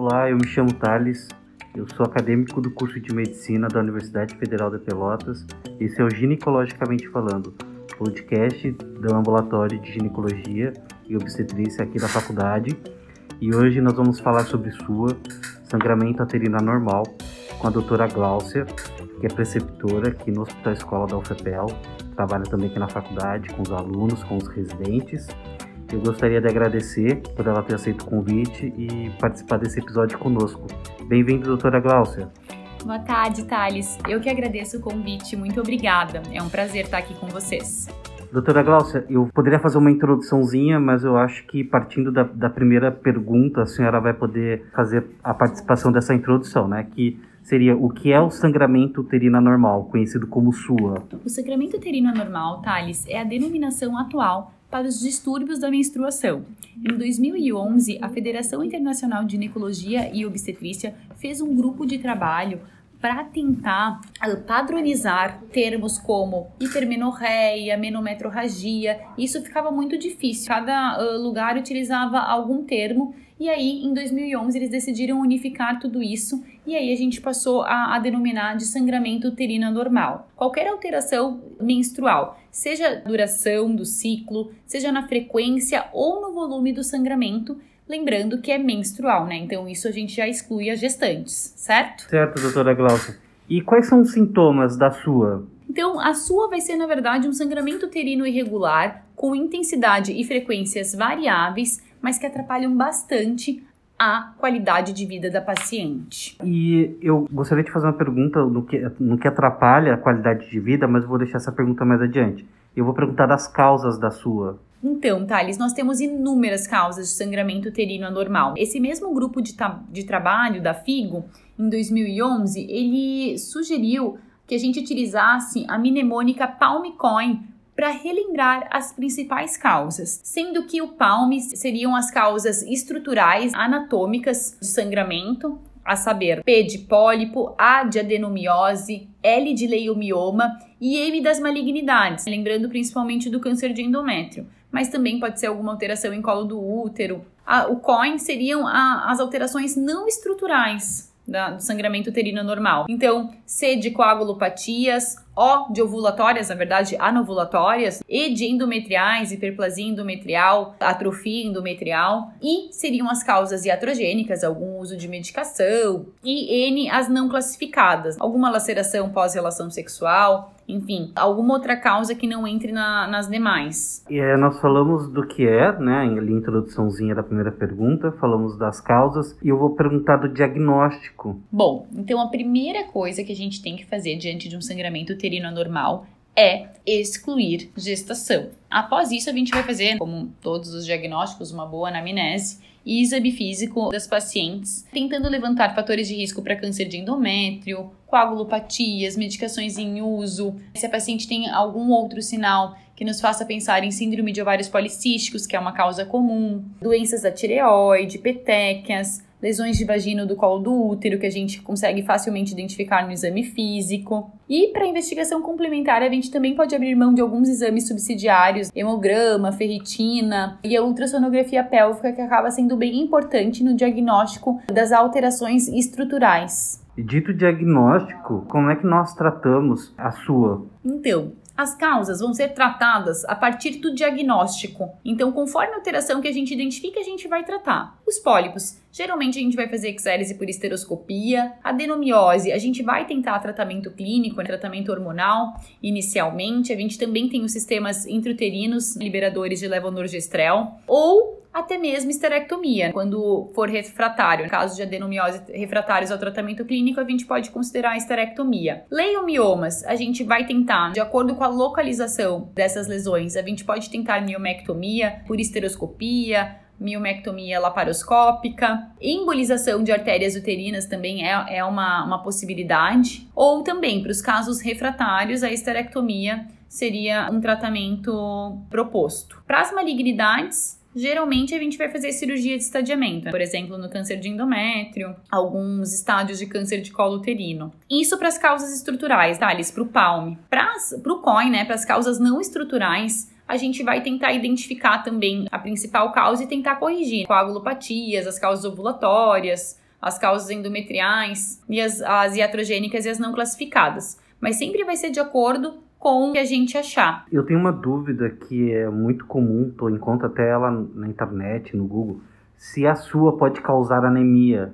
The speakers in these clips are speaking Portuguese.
Olá, eu me chamo Thales, eu sou acadêmico do curso de Medicina da Universidade Federal de Pelotas. Esse é o Ginecologicamente Falando, podcast do Ambulatório de Ginecologia e Obstetrícia aqui da faculdade. E hoje nós vamos falar sobre SUA, sangramento aterino anormal, com a doutora Gláucia, que é preceptora aqui no Hospital Escola da UFPEL, trabalha também aqui na faculdade com os alunos, com os residentes. Eu gostaria de agradecer por ela ter aceito o convite e participar desse episódio conosco. Bem-vindo, doutora Gláucia. Boa tarde, Thales. Eu que agradeço o convite. Muito obrigada. É um prazer estar aqui com vocês. Doutora Gláucia, eu poderia fazer uma introduçãozinha, mas eu acho que partindo da, da primeira pergunta, a senhora vai poder fazer a participação dessa introdução, né? Que seria o que é o sangramento uterino anormal, conhecido como SUA. O sangramento uterino anormal, Thales, é a denominação atual para os distúrbios da menstruação. Em 2011, a Federação Internacional de Ginecologia e Obstetrícia fez um grupo de trabalho para tentar ah, padronizar termos como hipermenorreia, menometrorragia. Isso ficava muito difícil. Cada uh, lugar utilizava algum termo e aí, em 2011, eles decidiram unificar tudo isso e aí a gente passou a, a denominar de sangramento uterino normal. Qualquer alteração menstrual, seja duração do ciclo, seja na frequência ou no volume do sangramento, lembrando que é menstrual, né? Então isso a gente já exclui as gestantes, certo? Certo, doutora Glaucia. E quais são os sintomas da sua? Então, a sua vai ser, na verdade, um sangramento uterino irregular, com intensidade e frequências variáveis, mas que atrapalham bastante a qualidade de vida da paciente. E eu gostaria de fazer uma pergunta no que, no que atrapalha a qualidade de vida, mas vou deixar essa pergunta mais adiante. Eu vou perguntar das causas da sua. Então, Thales, nós temos inúmeras causas de sangramento uterino anormal. Esse mesmo grupo de, de trabalho da FIGO, em 2011, ele sugeriu que a gente utilizasse a mnemônica Palmicoin para relembrar as principais causas, sendo que o PALM seriam as causas estruturais anatômicas de sangramento, a saber, P de pólipo, A de adenomiose, L de leiomioma e M das malignidades, lembrando principalmente do câncer de endométrio, mas também pode ser alguma alteração em colo do útero. A, o COIN seriam a, as alterações não estruturais da, do sangramento uterino normal. Então, C de coagulopatias, o de ovulatórias, na verdade, anovulatórias, E de endometriais, hiperplasia endometrial, atrofia endometrial, e seriam as causas iatrogênicas, algum uso de medicação, e N as não classificadas, alguma laceração pós-relação sexual, enfim, alguma outra causa que não entre na, nas demais. E é, nós falamos do que é, né, em introduçãozinha da primeira pergunta, falamos das causas, e eu vou perguntar do diagnóstico. Bom, então a primeira coisa que a gente tem que fazer diante de um sangramento uterino anormal é excluir gestação. Após isso, a gente vai fazer, como todos os diagnósticos, uma boa anamnese e exame físico das pacientes, tentando levantar fatores de risco para câncer de endométrio, coagulopatias, medicações em uso, se a paciente tem algum outro sinal que nos faça pensar em síndrome de ovários policísticos, que é uma causa comum, doenças da tireoide, petequias, lesões de vagina do colo do útero, que a gente consegue facilmente identificar no exame físico. E para investigação complementar, a gente também pode abrir mão de alguns exames subsidiários, hemograma, ferritina e a ultrassonografia pélvica, que acaba sendo bem importante no diagnóstico das alterações estruturais. E dito diagnóstico, como é que nós tratamos a sua? Então, as causas vão ser tratadas a partir do diagnóstico. Então, conforme a alteração que a gente identifica, a gente vai tratar. Os pólipos, geralmente a gente vai fazer exérese por esteroscopia. Adenomiose, a gente vai tentar tratamento clínico, tratamento hormonal inicialmente. A gente também tem os sistemas intrauterinos liberadores de levonorgestrel. Ou até mesmo esterectomia, quando for refratário. No caso de adenomiose refratários ao tratamento clínico, a gente pode considerar a esterectomia. Leiomiomas, a gente vai tentar, de acordo com a localização dessas lesões, a gente pode tentar miomectomia por esteroscopia, miomectomia laparoscópica, embolização de artérias uterinas também é, é uma, uma possibilidade, ou também para os casos refratários, a esterectomia seria um tratamento proposto. Para as malignidades, geralmente a gente vai fazer cirurgia de estadiamento, por exemplo, no câncer de endométrio, alguns estádios de câncer de colo uterino. Isso para as causas estruturais, Thales, para o PALM. Para o COI, né, para as causas não estruturais, a gente vai tentar identificar também a principal causa e tentar corrigir coagulopatias, as causas ovulatórias, as causas endometriais e as, as iatrogênicas e as não classificadas. Mas sempre vai ser de acordo com o que a gente achar. Eu tenho uma dúvida que é muito comum, tô encontro até ela na internet, no Google, se a sua pode causar anemia.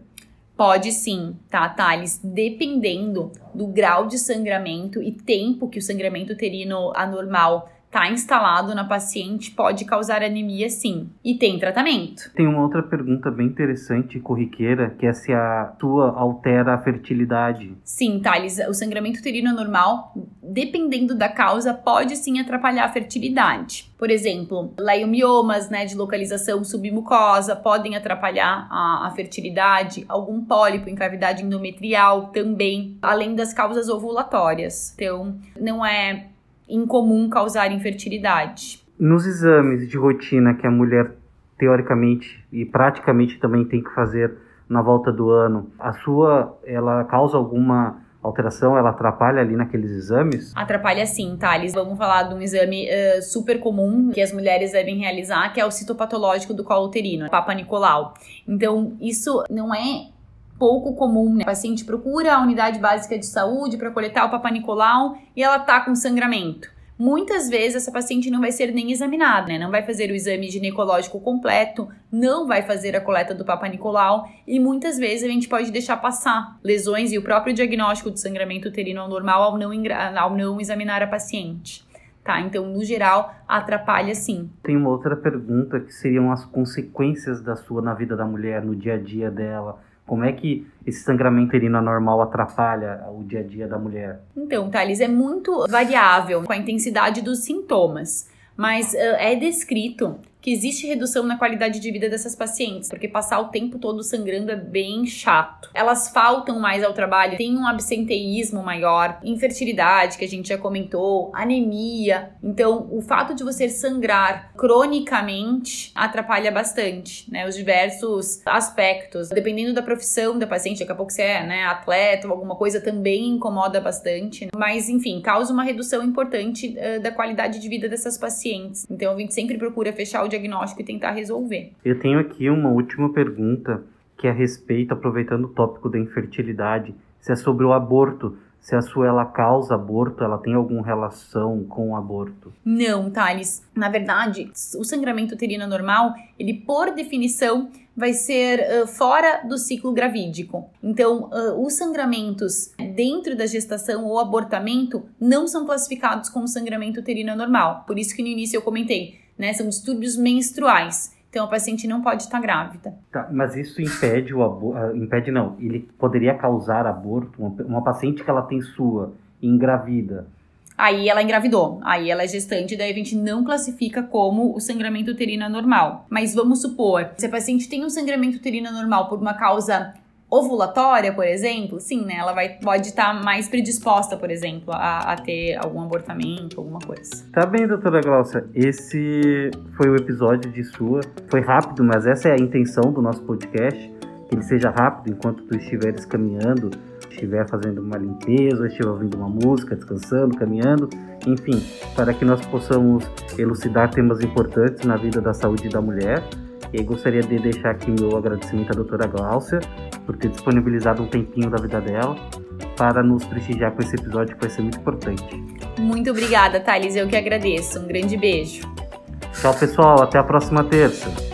Pode sim, tá, Thales? Dependendo do grau de sangramento e tempo que o sangramento uterino anormal está instalado na paciente pode causar anemia sim. E tem tratamento. Tem uma outra pergunta bem interessante e corriqueira, que é se a tua altera a fertilidade. Sim, Thales, o sangramento uterino normal, dependendo da causa, pode sim atrapalhar a fertilidade. Por exemplo, leiomiomas, né, de localização submucosa, podem atrapalhar a, a fertilidade. Algum pólipo em cavidade endometrial também, além das causas ovulatórias. Então, não é incomum causar infertilidade. Nos exames de rotina que a mulher teoricamente e praticamente também tem que fazer na volta do ano, a sua ela causa alguma alteração, ela atrapalha ali naqueles exames? Atrapalha sim, Thales. Vamos falar de um exame uh, super comum que as mulheres devem realizar, que é o citopatológico do colo uterino, Papa Nicolau. Então, isso não é pouco comum, né? O paciente procura a unidade básica de saúde para coletar o Papa Nicolau e ela tá com sangramento. Muitas vezes essa paciente não vai ser nem examinada, né? Não vai fazer o exame ginecológico completo, não vai fazer a coleta do Papa Nicolau e muitas vezes a gente pode deixar passar lesões e o próprio diagnóstico de sangramento uterino anormal ao não, ao não examinar a paciente. Tá, então, no geral, atrapalha sim. Tem uma outra pergunta que seriam as consequências da sua na vida da mulher, no dia a dia dela como é que esse sangramento uterino anormal atrapalha o dia a dia da mulher? Então, Thales, é muito variável com a intensidade dos sintomas, mas uh, é descrito que existe redução na qualidade de vida dessas pacientes, porque passar o tempo todo sangrando é bem chato. Elas faltam mais ao trabalho, tem um absenteísmo maior, infertilidade, que a gente já comentou, anemia. Então, o fato de você sangrar cronicamente atrapalha bastante, né? Os diversos aspectos. Dependendo da profissão da paciente, daqui a pouco você é, né, atleta ou alguma coisa também incomoda bastante. Mas, enfim, causa uma redução importante uh, da qualidade de vida dessas pacientes. Então, a gente sempre procura fechar o diagnóstico e tentar resolver. Eu tenho aqui uma última pergunta que é a respeito, aproveitando o tópico da infertilidade, se é sobre o aborto. Se a sua ela causa aborto, ela tem alguma relação com o aborto? Não, Thales. Na verdade, o sangramento uterino normal, ele por definição vai ser uh, fora do ciclo gravídico. Então, uh, os sangramentos dentro da gestação ou abortamento não são classificados como sangramento uterino normal. Por isso que no início eu comentei, né? São distúrbios menstruais. Então a paciente não pode estar grávida. Tá, mas isso impede o aborto? Ah, impede não. Ele poderia causar aborto? Uma, paciente que ela tem sua engravida. Aí ela engravidou, aí ela é gestante, daí a gente não classifica como o sangramento uterino normal. Mas vamos supor, se a paciente tem um sangramento uterino normal por uma causa ovulatória, por exemplo, sim, né? Ela vai, pode estar tá mais predisposta, por exemplo, a, a, ter algum abortamento, alguma coisa. Tá bem, doutora Glaucia. Esse foi o episódio de sua. Foi rápido, mas essa é a intenção do nosso podcast. Que ele seja rápido enquanto tu estiveres caminhando, estiver fazendo uma limpeza, estiver ouvindo uma música, descansando, caminhando, enfim, para que nós possamos elucidar temas importantes na vida da saúde da mulher e gostaria de deixar aqui meu agradecimento à doutora Gláucia por ter disponibilizado um tempinho da vida dela para nos prestigiar com esse episódio que vai ser muito importante. Muito obrigada, Thales. Eu que agradeço. Um grande beijo. Tchau, pessoal. Até a próxima terça.